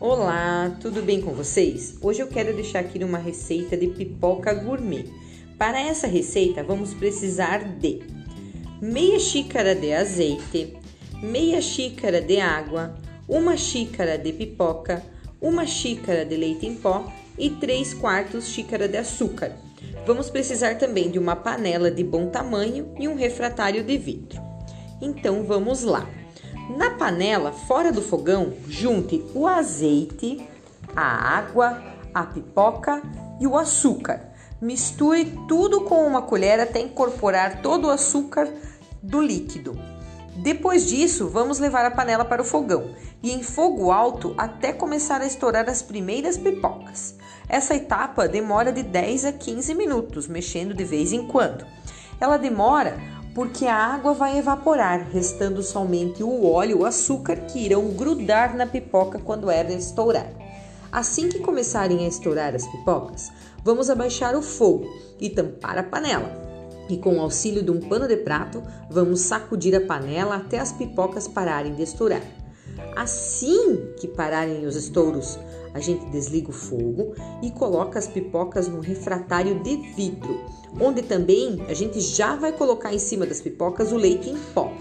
Olá, tudo bem com vocês? Hoje eu quero deixar aqui uma receita de pipoca gourmet. Para essa receita vamos precisar de meia xícara de azeite, meia xícara de água, uma xícara de pipoca, uma xícara de leite em pó e 3 quartos xícara de açúcar. Vamos precisar também de uma panela de bom tamanho e um refratário de vidro. Então vamos lá. Na panela, fora do fogão, junte o azeite, a água, a pipoca e o açúcar. Misture tudo com uma colher até incorporar todo o açúcar do líquido. Depois disso, vamos levar a panela para o fogão e em fogo alto até começar a estourar as primeiras pipocas. Essa etapa demora de 10 a 15 minutos, mexendo de vez em quando. Ela demora porque a água vai evaporar, restando somente o óleo e o açúcar que irão grudar na pipoca quando ela estourar. Assim que começarem a estourar as pipocas, vamos abaixar o fogo e tampar a panela. E com o auxílio de um pano de prato, vamos sacudir a panela até as pipocas pararem de estourar. Assim que pararem os estouros, a gente desliga o fogo e coloca as pipocas no refratário de vidro, onde também a gente já vai colocar em cima das pipocas o leite em pó,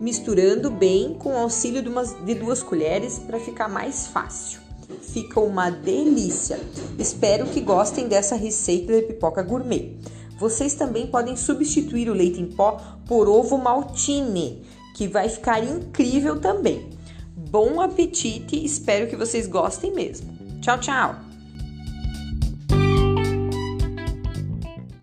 misturando bem com o auxílio de, umas, de duas colheres para ficar mais fácil. Fica uma delícia! Espero que gostem dessa receita de pipoca gourmet. Vocês também podem substituir o leite em pó por ovo maltine, que vai ficar incrível também. Bom apetite, espero que vocês gostem mesmo. Tchau, tchau!